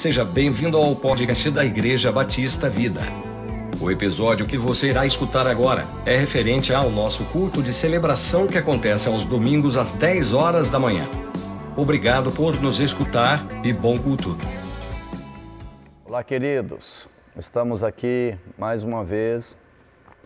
Seja bem-vindo ao podcast da Igreja Batista Vida. O episódio que você irá escutar agora é referente ao nosso culto de celebração que acontece aos domingos às 10 horas da manhã. Obrigado por nos escutar e bom culto. Olá, queridos. Estamos aqui mais uma vez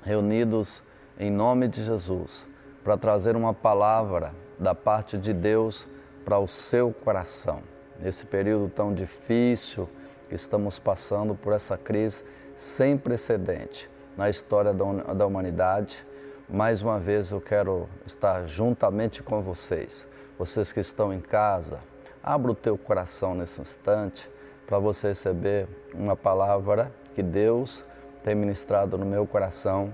reunidos em nome de Jesus para trazer uma palavra da parte de Deus para o seu coração nesse período tão difícil que estamos passando por essa crise sem precedente na história da humanidade. Mais uma vez eu quero estar juntamente com vocês, vocês que estão em casa. Abra o teu coração nesse instante para você receber uma palavra que Deus tem ministrado no meu coração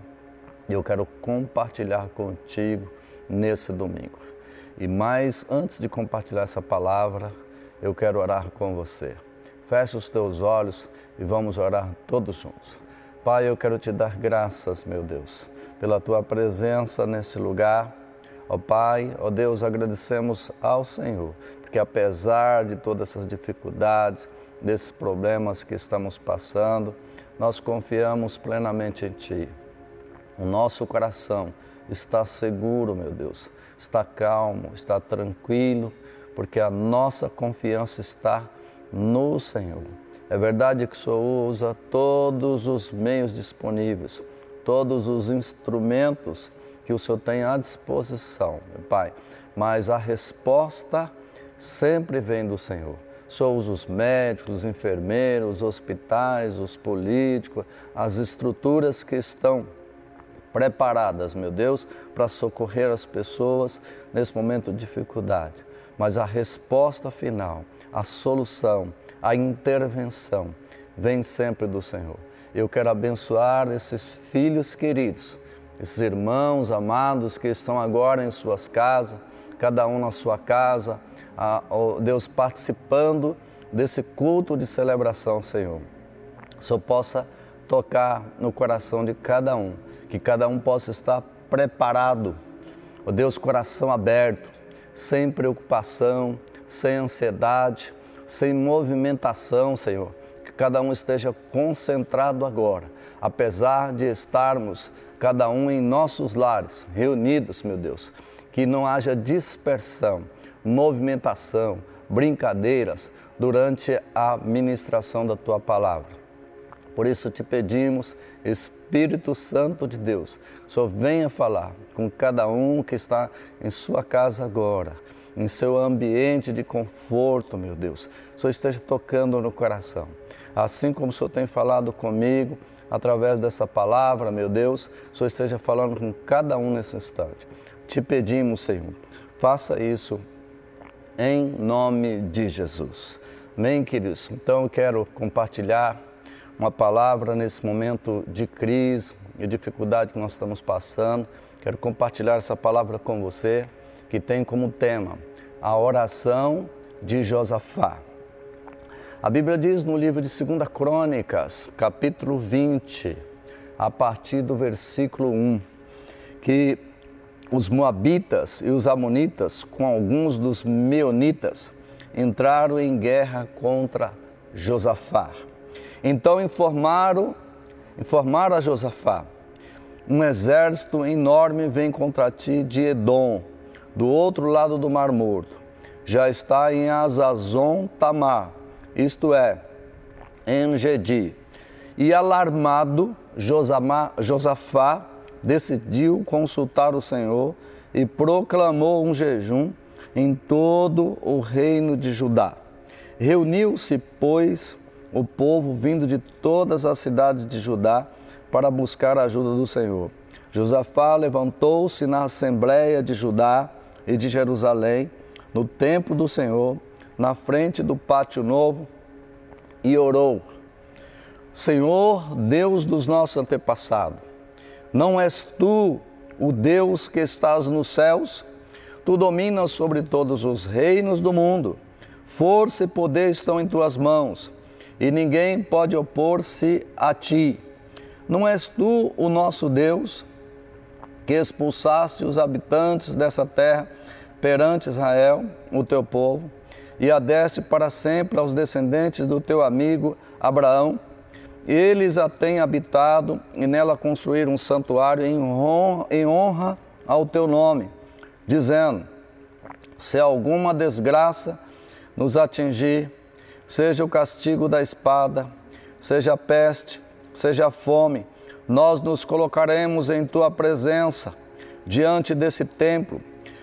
e eu quero compartilhar contigo nesse domingo. E mais antes de compartilhar essa palavra, eu quero orar com você. Feche os teus olhos e vamos orar todos juntos. Pai, eu quero te dar graças, meu Deus, pela tua presença nesse lugar. Ó Pai, ó Deus, agradecemos ao Senhor, porque apesar de todas essas dificuldades, desses problemas que estamos passando, nós confiamos plenamente em Ti. O nosso coração está seguro, meu Deus, está calmo, está tranquilo, porque a nossa confiança está no Senhor. É verdade que o Senhor usa todos os meios disponíveis, todos os instrumentos que o Senhor tem à disposição, meu Pai, mas a resposta sempre vem do Senhor. Usa os médicos, os enfermeiros, os hospitais, os políticos, as estruturas que estão preparadas, meu Deus, para socorrer as pessoas nesse momento de dificuldade mas a resposta final, a solução, a intervenção vem sempre do Senhor. Eu quero abençoar esses filhos queridos, esses irmãos amados que estão agora em suas casas, cada um na sua casa, Deus participando desse culto de celebração, Senhor. Só possa tocar no coração de cada um, que cada um possa estar preparado, o Deus, coração aberto, sem preocupação, sem ansiedade, sem movimentação, Senhor. Que cada um esteja concentrado agora, apesar de estarmos cada um em nossos lares, reunidos, meu Deus. Que não haja dispersão, movimentação, brincadeiras durante a ministração da tua palavra. Por isso te pedimos, Espírito Santo de Deus, só venha falar com cada um que está em sua casa agora, em seu ambiente de conforto, meu Deus. Só esteja tocando no coração. Assim como o Senhor tem falado comigo, através dessa palavra, meu Deus, só esteja falando com cada um nesse instante. Te pedimos, Senhor, faça isso em nome de Jesus. Amém, queridos? Então eu quero compartilhar uma palavra nesse momento de crise e dificuldade que nós estamos passando. Quero compartilhar essa palavra com você, que tem como tema a oração de Josafá. A Bíblia diz no livro de 2 Crônicas, capítulo 20, a partir do versículo 1, que os Moabitas e os Amonitas, com alguns dos Meonitas, entraram em guerra contra Josafá. Então informaram, informaram a Josafá: um exército enorme vem contra ti de Edom, do outro lado do Mar Morto. Já está em Azazon Tamar, isto é, em Gedi. E alarmado, Josafá decidiu consultar o Senhor e proclamou um jejum em todo o reino de Judá. Reuniu-se, pois, o povo vindo de todas as cidades de Judá para buscar a ajuda do Senhor. Josafá levantou-se na assembleia de Judá e de Jerusalém, no templo do Senhor, na frente do pátio novo, e orou: Senhor, Deus dos nossos antepassados, não és tu o Deus que estás nos céus? Tu dominas sobre todos os reinos do mundo. Força e poder estão em tuas mãos e ninguém pode opor-se a ti. Não és tu o nosso Deus que expulsaste os habitantes dessa terra perante Israel, o teu povo, e a deste para sempre aos descendentes do teu amigo Abraão. Eles a têm habitado e nela construíram um santuário em honra ao teu nome, dizendo: Se alguma desgraça nos atingir, seja o castigo da espada, seja a peste, seja a fome, nós nos colocaremos em tua presença diante desse templo,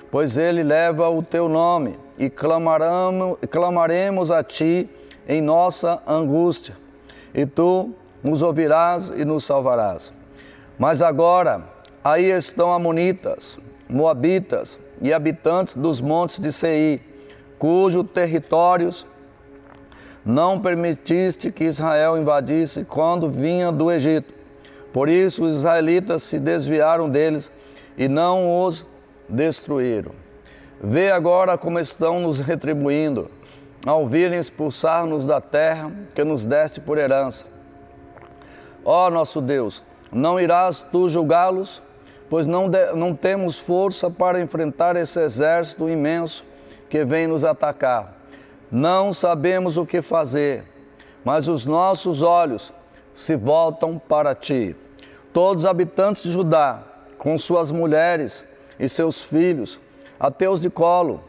pois ele leva o teu nome e clamaremos, a ti em nossa angústia, e tu nos ouvirás e nos salvarás. Mas agora, aí estão Amonitas, Moabitas e habitantes dos montes de Seir, cujos territórios não permitiste que Israel invadisse quando vinha do Egito. Por isso os israelitas se desviaram deles e não os destruíram. Vê agora como estão nos retribuindo, ao virem expulsar-nos da terra que nos deste por herança. Ó nosso Deus, não irás tu julgá-los? Pois não, de, não temos força para enfrentar esse exército imenso que vem nos atacar. Não sabemos o que fazer, mas os nossos olhos se voltam para ti. Todos os habitantes de Judá, com suas mulheres e seus filhos, ateus de colo,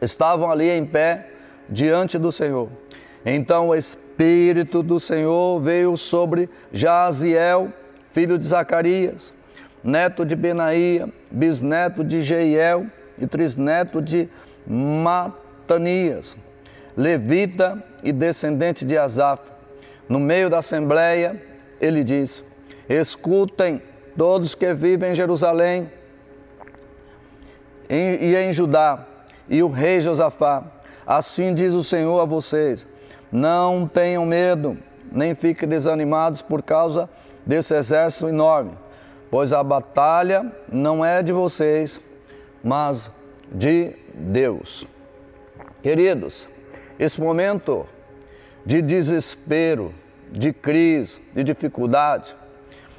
estavam ali em pé diante do Senhor. Então o Espírito do Senhor veio sobre Jaziel, filho de Zacarias, neto de Benaía, bisneto de Jeiel e trisneto de Matanias, levita e descendente de Asaf. No meio da assembleia, ele diz: Escutem todos que vivem em Jerusalém e em Judá, e o rei Josafá. Assim diz o Senhor a vocês: não tenham medo, nem fiquem desanimados por causa desse exército enorme, pois a batalha não é de vocês, mas de Deus. Queridos, esse momento de desespero, de crise, de dificuldade,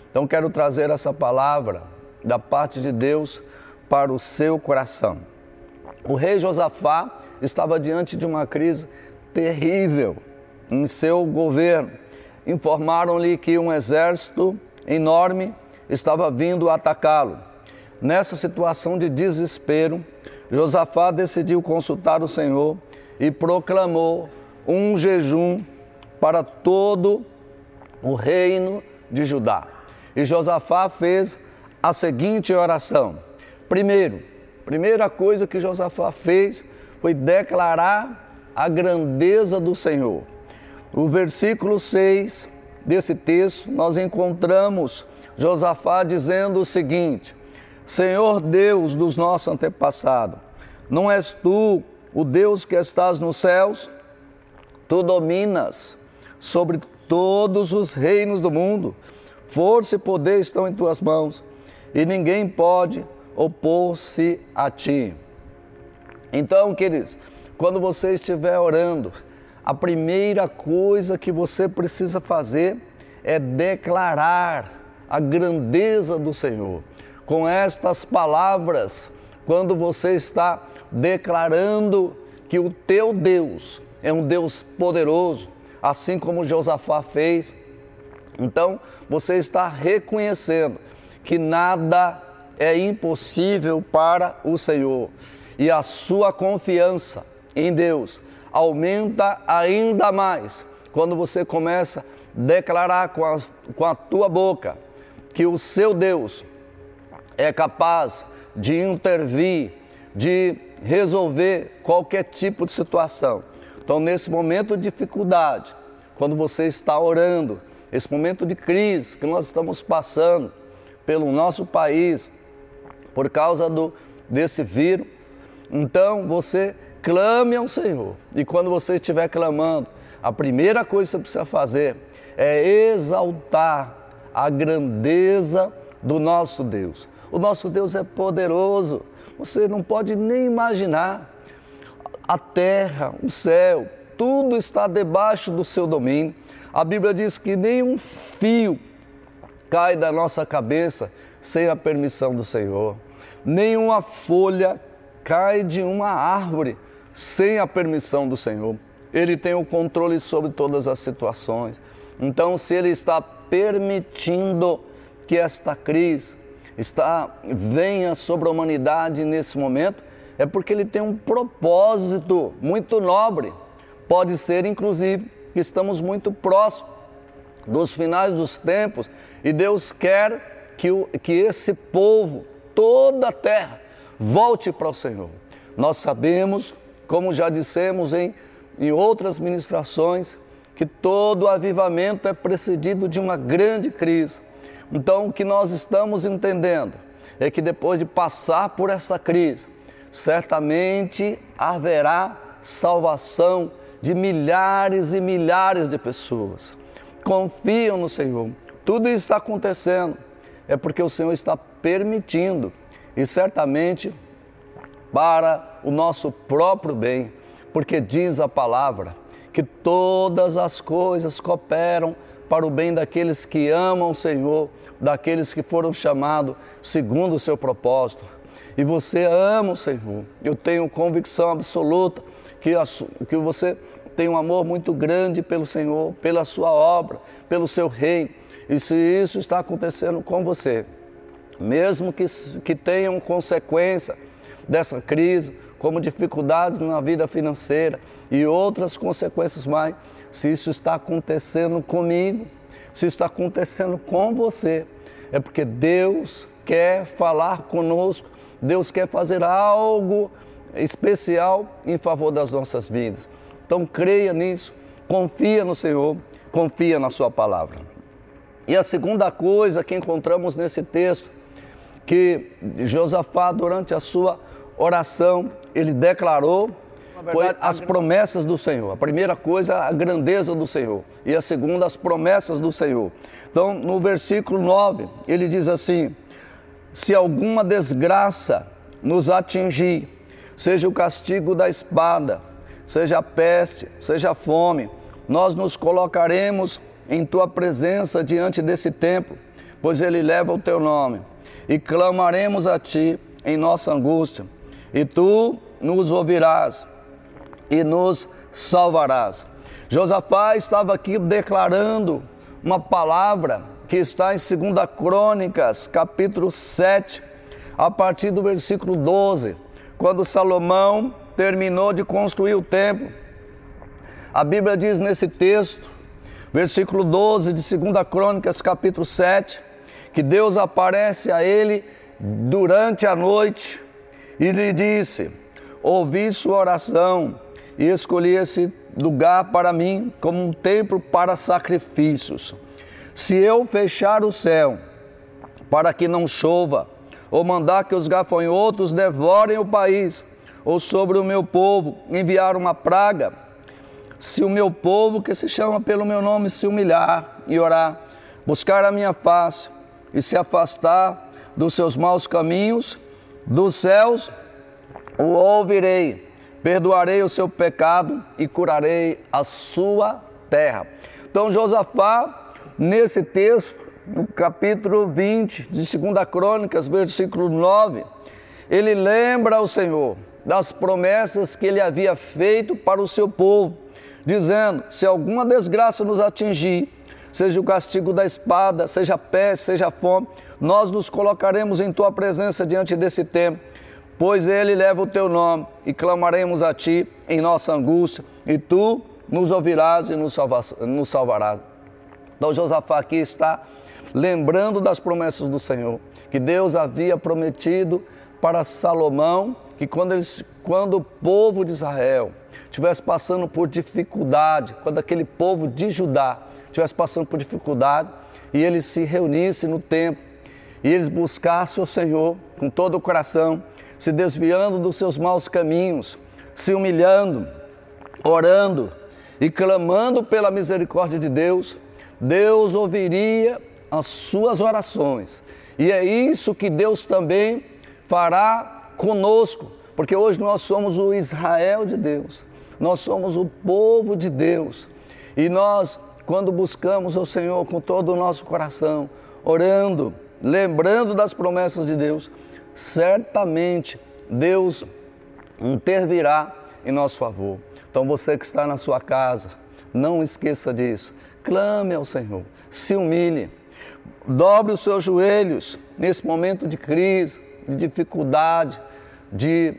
então quero trazer essa palavra da parte de Deus para o seu coração. O rei Josafá estava diante de uma crise terrível em seu governo. Informaram-lhe que um exército enorme estava vindo atacá-lo. Nessa situação de desespero, Josafá decidiu consultar o Senhor e proclamou um jejum para todo o reino de Judá. E Josafá fez a seguinte oração: Primeiro, primeira coisa que Josafá fez foi declarar a grandeza do Senhor. O versículo 6 desse texto, nós encontramos Josafá dizendo o seguinte: Senhor Deus dos nossos antepassados, não és tu o Deus que estás nos céus? Tu dominas sobre todos os reinos do mundo. Força e poder estão em tuas mãos, e ninguém pode opor-se a ti. Então, queridos, quando você estiver orando, a primeira coisa que você precisa fazer é declarar a grandeza do Senhor. Com estas palavras, quando você está declarando que o teu Deus é um Deus poderoso, assim como Josafá fez, então você está reconhecendo que nada é impossível para o Senhor. E a sua confiança em Deus aumenta ainda mais quando você começa a declarar com a, com a tua boca que o seu Deus é capaz de intervir, de resolver qualquer tipo de situação. Então, nesse momento de dificuldade, quando você está orando, esse momento de crise que nós estamos passando pelo nosso país, por causa do, desse vírus. Então você clame ao Senhor. E quando você estiver clamando, a primeira coisa que você precisa fazer é exaltar a grandeza do nosso Deus. O nosso Deus é poderoso. Você não pode nem imaginar. A terra, o céu, tudo está debaixo do seu domínio. A Bíblia diz que nenhum fio cai da nossa cabeça sem a permissão do Senhor. Nenhuma folha cai de uma árvore sem a permissão do Senhor. Ele tem o controle sobre todas as situações. Então, se ele está permitindo que esta crise está venha sobre a humanidade nesse momento, é porque ele tem um propósito muito nobre. Pode ser, inclusive, que estamos muito próximos dos finais dos tempos e Deus quer que, o, que esse povo, toda a terra, volte para o Senhor. Nós sabemos, como já dissemos em, em outras ministrações, que todo avivamento é precedido de uma grande crise. Então, o que nós estamos entendendo é que depois de passar por essa crise, certamente haverá salvação de milhares e milhares de pessoas. Confiam no Senhor. Tudo isso está acontecendo é porque o Senhor está permitindo e certamente para o nosso próprio bem, porque diz a palavra que todas as coisas cooperam para o bem daqueles que amam o Senhor, daqueles que foram chamados segundo o seu propósito. E você ama o Senhor. Eu tenho convicção absoluta que, a, que você tem um amor muito grande pelo Senhor, pela sua obra, pelo seu reino. E se isso está acontecendo com você, mesmo que, que tenham consequência dessa crise, como dificuldades na vida financeira e outras consequências mais, se isso está acontecendo comigo, se está acontecendo com você, é porque Deus quer falar conosco, Deus quer fazer algo especial em favor das nossas vidas. Então creia nisso, confia no Senhor, confia na Sua palavra. E a segunda coisa que encontramos nesse texto, que Josafá, durante a sua oração, ele declarou foi as promessas do Senhor. A primeira coisa, a grandeza do Senhor. E a segunda, as promessas do Senhor. Então, no versículo 9, ele diz assim: Se alguma desgraça nos atingir, seja o castigo da espada, seja a peste, seja a fome, nós nos colocaremos em tua presença diante desse templo, pois ele leva o teu nome, e clamaremos a ti em nossa angústia e tu nos ouvirás e nos salvarás. Josafá estava aqui declarando uma palavra que está em 2 Crônicas, capítulo 7, a partir do versículo 12, quando Salomão terminou de construir o templo. A Bíblia diz nesse texto, versículo 12 de 2 Crônicas, capítulo 7, que Deus aparece a ele durante a noite e lhe disse: Ouvi sua oração e escolhi esse lugar para mim como um templo para sacrifícios. Se eu fechar o céu para que não chova, ou mandar que os gafanhotos devorem o país, ou sobre o meu povo enviar uma praga, se o meu povo que se chama pelo meu nome se humilhar e orar, buscar a minha face e se afastar dos seus maus caminhos, dos céus o ouvirei, perdoarei o seu pecado e curarei a sua terra. Então, Josafá, nesse texto, no capítulo 20 de 2 Crônicas, versículo 9, ele lembra ao Senhor das promessas que ele havia feito para o seu povo, dizendo: se alguma desgraça nos atingir, seja o castigo da espada, seja peste, seja fome, nós nos colocaremos em tua presença diante desse tempo, pois ele leva o teu nome e clamaremos a ti em nossa angústia, e tu nos ouvirás e nos, nos salvarás. Então Josafá aqui está lembrando das promessas do Senhor, que Deus havia prometido para Salomão, que quando, eles, quando o povo de Israel estivesse passando por dificuldade, quando aquele povo de Judá estivesse passando por dificuldade, e eles se reunissem no templo e eles buscassem o Senhor com todo o coração, se desviando dos seus maus caminhos, se humilhando, orando e clamando pela misericórdia de Deus, Deus ouviria as suas orações. E é isso que Deus também fará conosco, porque hoje nós somos o Israel de Deus, nós somos o povo de Deus. E nós, quando buscamos o Senhor com todo o nosso coração, orando, lembrando das promessas de Deus, certamente Deus intervirá em nosso favor. Então você que está na sua casa, não esqueça disso. Clame ao Senhor, se humilhe, dobre os seus joelhos nesse momento de crise, de dificuldade, de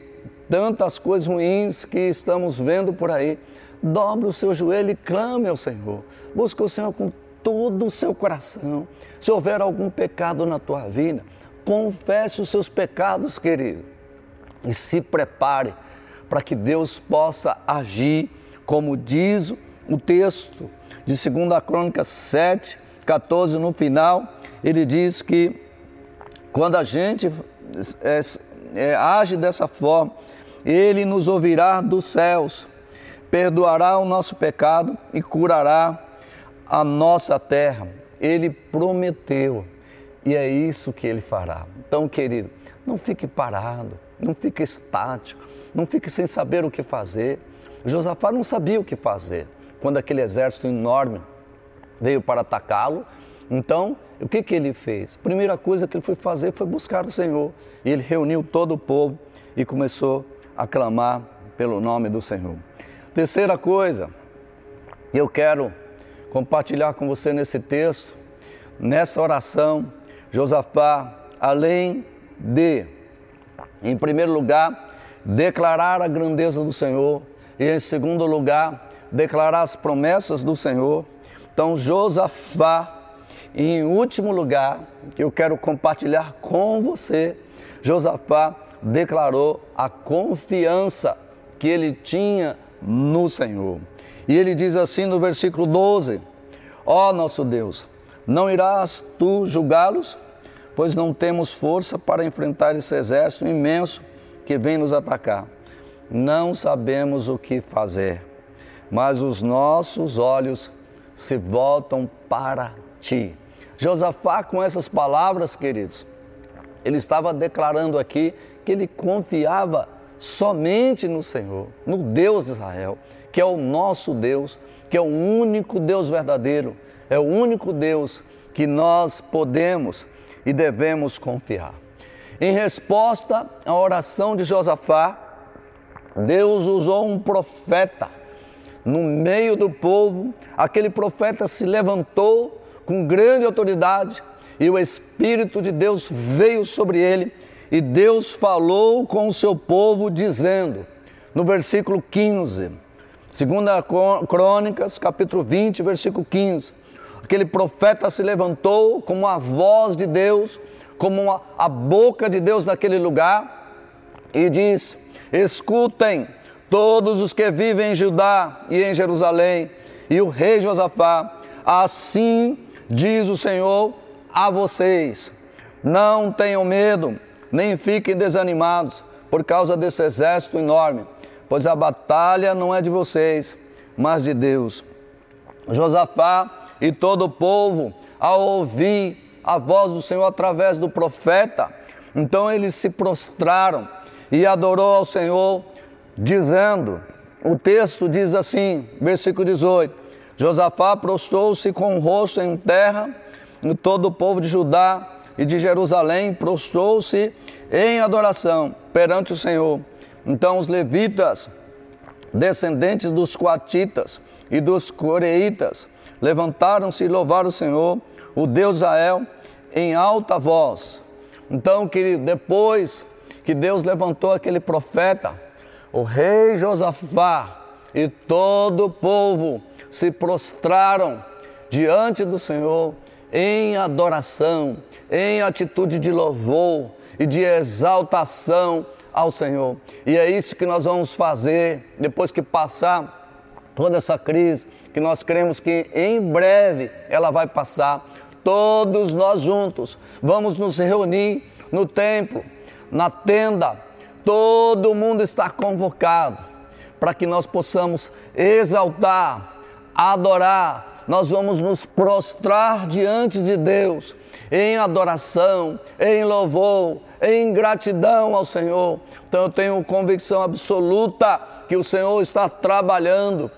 tantas coisas ruins que estamos vendo por aí. Dobre o seu joelho e clame ao Senhor. Busque o Senhor com todo o seu coração. Se houver algum pecado na tua vida, confesse os seus pecados, querido, e se prepare para que Deus possa agir, como diz o texto de 2 Crônicas 7, 14, no final, ele diz que quando a gente é, é, age dessa forma, ele nos ouvirá dos céus, perdoará o nosso pecado e curará a nossa terra. Ele prometeu e é isso que ele fará. Então, querido, não fique parado, não fique estático, não fique sem saber o que fazer. Josafá não sabia o que fazer quando aquele exército enorme veio para atacá-lo. Então, o que, que ele fez? A primeira coisa que ele foi fazer foi buscar o Senhor. E ele reuniu todo o povo e começou a clamar pelo nome do Senhor. Terceira coisa, eu quero compartilhar com você nesse texto, nessa oração, Josafá, além de, em primeiro lugar, declarar a grandeza do Senhor, e em segundo lugar, declarar as promessas do Senhor. Então, Josafá, em último lugar, eu quero compartilhar com você, Josafá declarou a confiança que ele tinha no Senhor. E ele diz assim no versículo 12: Ó oh, nosso Deus, não irás tu julgá-los? Pois não temos força para enfrentar esse exército imenso que vem nos atacar. Não sabemos o que fazer, mas os nossos olhos se voltam para ti. Josafá, com essas palavras, queridos, ele estava declarando aqui que ele confiava somente no Senhor, no Deus de Israel, que é o nosso Deus, que é o único Deus verdadeiro, é o único Deus que nós podemos e devemos confiar. Em resposta à oração de Josafá, Deus usou um profeta no meio do povo. Aquele profeta se levantou com grande autoridade e o Espírito de Deus veio sobre ele e Deus falou com o seu povo, dizendo, no versículo 15, segunda Crônicas, capítulo 20, versículo 15, aquele profeta se levantou como a voz de Deus, como a boca de Deus naquele lugar, e diz: Escutem todos os que vivem em Judá e em Jerusalém, e o rei Josafá, assim diz o Senhor a vocês: não tenham medo nem fiquem desanimados por causa desse exército enorme, pois a batalha não é de vocês, mas de Deus. Josafá e todo o povo, ao ouvir a voz do Senhor através do profeta, então eles se prostraram e adorou ao Senhor, dizendo: o texto diz assim, versículo 18: Josafá prostrou-se com o rosto em terra, e todo o povo de Judá e de Jerusalém prostrou-se em adoração perante o Senhor. Então os levitas, descendentes dos coatitas e dos coreitas, levantaram-se e louvaram o Senhor, o Deus Israel, em alta voz. Então, querido, depois que Deus levantou aquele profeta, o rei Josafá e todo o povo se prostraram diante do Senhor em adoração, em atitude de louvor e de exaltação ao Senhor. E é isso que nós vamos fazer depois que passar toda essa crise, que nós cremos que em breve ela vai passar. Todos nós juntos vamos nos reunir no templo, na tenda. Todo mundo está convocado para que nós possamos exaltar, adorar, nós vamos nos prostrar diante de Deus em adoração, em louvor, em gratidão ao Senhor. Então eu tenho convicção absoluta que o Senhor está trabalhando,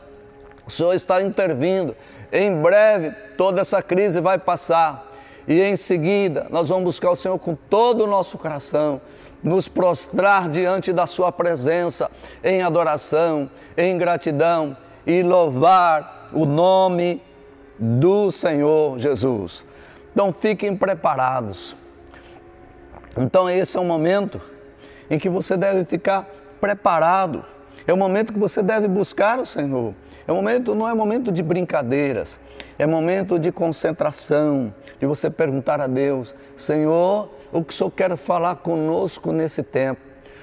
o Senhor está intervindo. Em breve toda essa crise vai passar e em seguida nós vamos buscar o Senhor com todo o nosso coração, nos prostrar diante da Sua presença em adoração, em gratidão e louvar o nome do Senhor Jesus. Então fiquem preparados. Então esse é o momento em que você deve ficar preparado. É o momento que você deve buscar o Senhor. É momento, não é momento de brincadeiras, é momento de concentração, de você perguntar a Deus, Senhor, o que o Senhor quer falar conosco nesse tempo?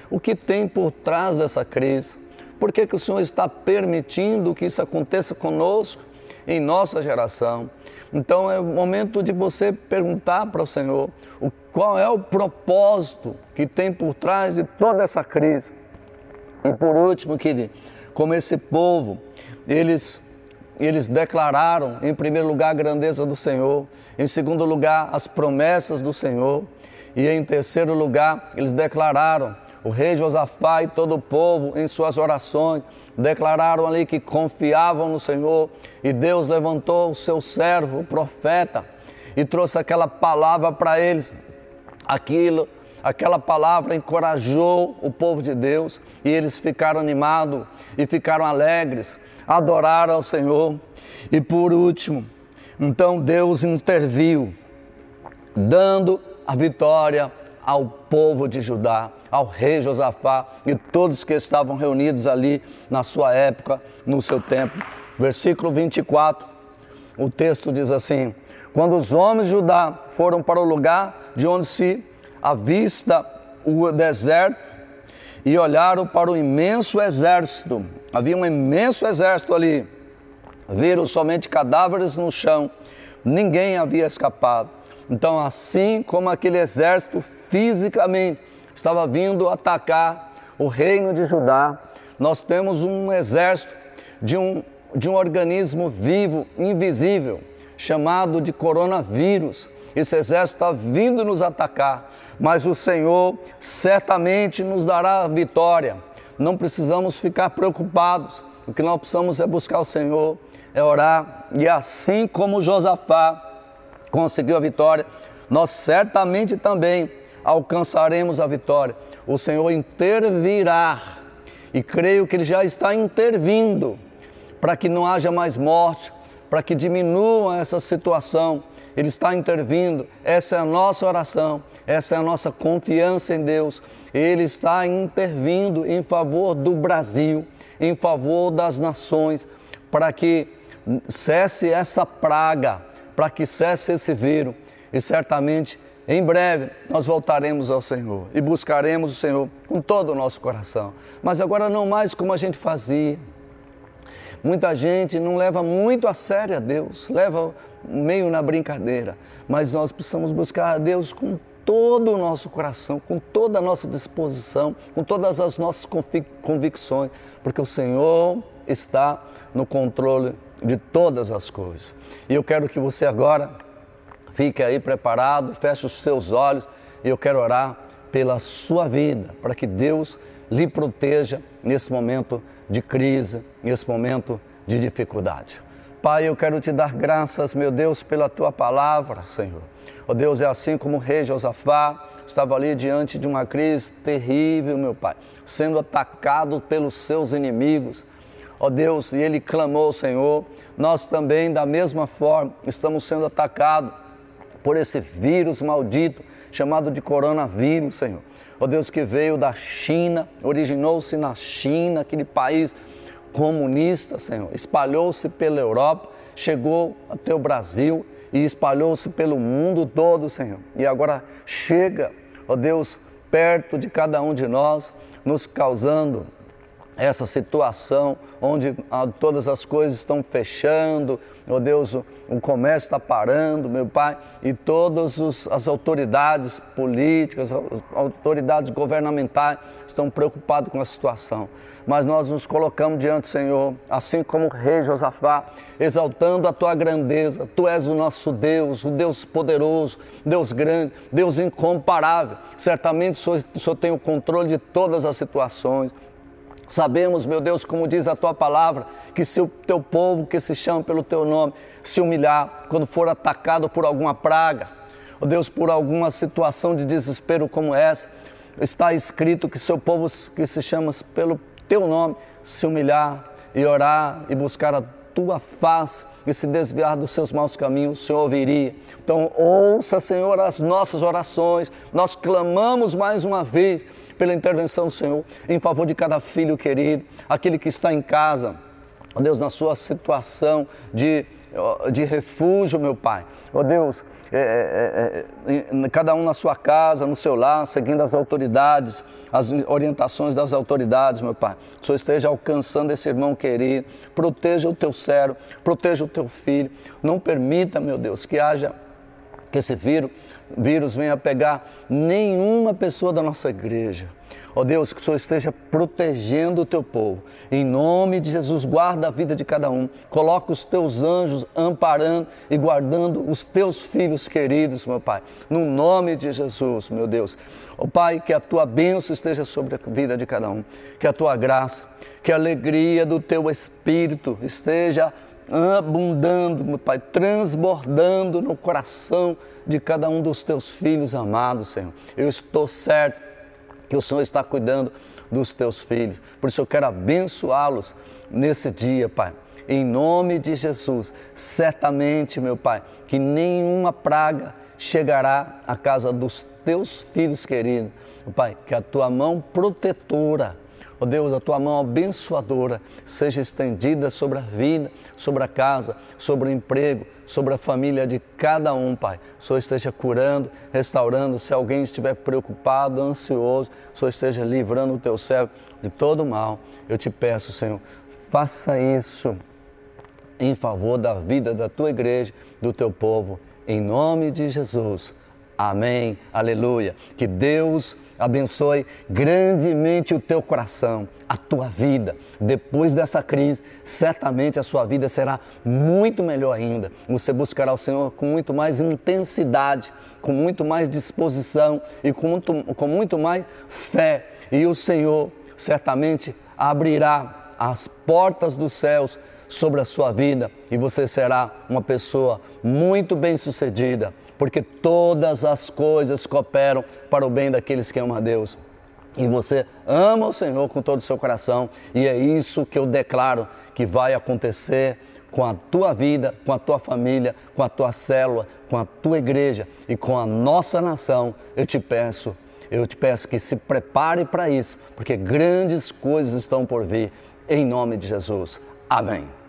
O que tem por trás dessa crise? Por que, que o Senhor está permitindo que isso aconteça conosco em nossa geração? Então é momento de você perguntar para o Senhor o, qual é o propósito que tem por trás de toda essa crise. E por último, querido, como esse povo eles, eles declararam, em primeiro lugar, a grandeza do Senhor, em segundo lugar, as promessas do Senhor, e em terceiro lugar, eles declararam, o rei Josafá e todo o povo, em suas orações, declararam ali que confiavam no Senhor, e Deus levantou o seu servo, o profeta, e trouxe aquela palavra para eles, aquilo aquela palavra encorajou o povo de Deus e eles ficaram animados e ficaram alegres adoraram ao Senhor. E por último, então Deus interviu, dando a vitória ao povo de Judá, ao rei Josafá e todos que estavam reunidos ali na sua época, no seu tempo. Versículo 24, o texto diz assim: Quando os homens de Judá foram para o lugar de onde se avista o deserto, e olharam para o imenso exército. Havia um imenso exército ali. Viram somente cadáveres no chão. Ninguém havia escapado. Então, assim como aquele exército fisicamente estava vindo atacar o reino de Judá, nós temos um exército de um, de um organismo vivo, invisível, chamado de coronavírus. Esse exército está vindo nos atacar mas o Senhor certamente nos dará vitória. Não precisamos ficar preocupados. O que nós precisamos é buscar o Senhor, é orar. E assim como Josafá conseguiu a vitória, nós certamente também alcançaremos a vitória. O Senhor intervirá, e creio que Ele já está intervindo, para que não haja mais morte, para que diminua essa situação. Ele está intervindo, essa é a nossa oração. Essa é a nossa confiança em Deus. Ele está intervindo em favor do Brasil, em favor das nações, para que cesse essa praga, para que cesse esse vírus. E certamente, em breve, nós voltaremos ao Senhor e buscaremos o Senhor com todo o nosso coração. Mas agora não mais como a gente fazia. Muita gente não leva muito a sério a Deus, leva meio na brincadeira, mas nós precisamos buscar a Deus com todo o nosso coração, com toda a nossa disposição, com todas as nossas convicções, porque o Senhor está no controle de todas as coisas. E eu quero que você agora fique aí preparado, feche os seus olhos e eu quero orar pela sua vida, para que Deus lhe proteja nesse momento de crise, nesse momento de dificuldade. Pai, eu quero te dar graças, meu Deus, pela tua palavra, Senhor. Oh Deus, é assim como o rei Josafá estava ali diante de uma crise terrível, meu Pai, sendo atacado pelos seus inimigos. Ó oh Deus, e ele clamou ao Senhor. Nós também, da mesma forma, estamos sendo atacados por esse vírus maldito chamado de coronavírus, Senhor. Ó Deus, que veio da China, originou-se na China, aquele país comunista, Senhor, espalhou-se pela Europa, chegou até o Brasil e espalhou-se pelo mundo todo, Senhor. E agora chega, ó Deus, perto de cada um de nós, nos causando essa situação onde ah, todas as coisas estão fechando, oh Deus, o, comércio está parando, meu Pai, e todas as autoridades políticas, as autoridades governamentais estão preocupadas com a situação. Mas nós nos colocamos diante do Senhor, assim como o rei Josafá, exaltando a tua grandeza. Tu és o nosso Deus, o Deus poderoso, Deus grande, Deus incomparável. Certamente o Senhor, o Senhor tem o controle de todas as situações. Sabemos, meu Deus, como diz a tua palavra, que se o teu povo que se chama pelo teu nome se humilhar, quando for atacado por alguma praga, ó Deus, por alguma situação de desespero como essa, está escrito que seu povo que se chama pelo teu nome se humilhar e orar e buscar a tua face e se desviar dos seus maus caminhos, o Senhor ouviria. Então, ouça, Senhor, as nossas orações. Nós clamamos mais uma vez pela intervenção do Senhor em favor de cada filho querido, aquele que está em casa, Deus, na sua situação de, de refúgio, meu Pai. Ó Deus, é, é, é, cada um na sua casa, no seu lar, seguindo as autoridades, as orientações das autoridades, meu Pai. Que o Senhor esteja alcançando esse irmão querido, proteja o teu servo, proteja o teu filho. Não permita, meu Deus, que haja que esse vírus, vírus venha pegar nenhuma pessoa da nossa igreja. Ó oh Deus, que o Senhor esteja protegendo o teu povo. Em nome de Jesus, guarda a vida de cada um. Coloca os teus anjos amparando e guardando os teus filhos queridos, meu Pai. No nome de Jesus, meu Deus. Ó oh Pai, que a tua bênção esteja sobre a vida de cada um. Que a tua graça, que a alegria do teu espírito esteja abundando, meu Pai, transbordando no coração de cada um dos teus filhos amados, Senhor. Eu estou certo que o Senhor está cuidando dos teus filhos. Por isso eu quero abençoá-los nesse dia, Pai. Em nome de Jesus, certamente, meu Pai, que nenhuma praga chegará à casa dos teus filhos queridos. Pai, que a tua mão protetora Ó Deus, a tua mão abençoadora seja estendida sobre a vida, sobre a casa, sobre o emprego, sobre a família de cada um, Pai. O Senhor esteja curando, restaurando. Se alguém estiver preocupado, ansioso, o Senhor esteja livrando o teu servo de todo mal. Eu te peço, Senhor, faça isso em favor da vida da tua igreja, do teu povo, em nome de Jesus. Amém. Aleluia. Que Deus abençoe grandemente o teu coração, a tua vida. Depois dessa crise, certamente a sua vida será muito melhor ainda. Você buscará o Senhor com muito mais intensidade, com muito mais disposição e com muito, com muito mais fé. E o Senhor certamente abrirá as portas dos céus sobre a sua vida e você será uma pessoa muito bem-sucedida porque todas as coisas cooperam para o bem daqueles que amam a Deus. E você ama o Senhor com todo o seu coração, e é isso que eu declaro que vai acontecer com a tua vida, com a tua família, com a tua célula, com a tua igreja e com a nossa nação. Eu te peço, eu te peço que se prepare para isso, porque grandes coisas estão por vir, em nome de Jesus. Amém.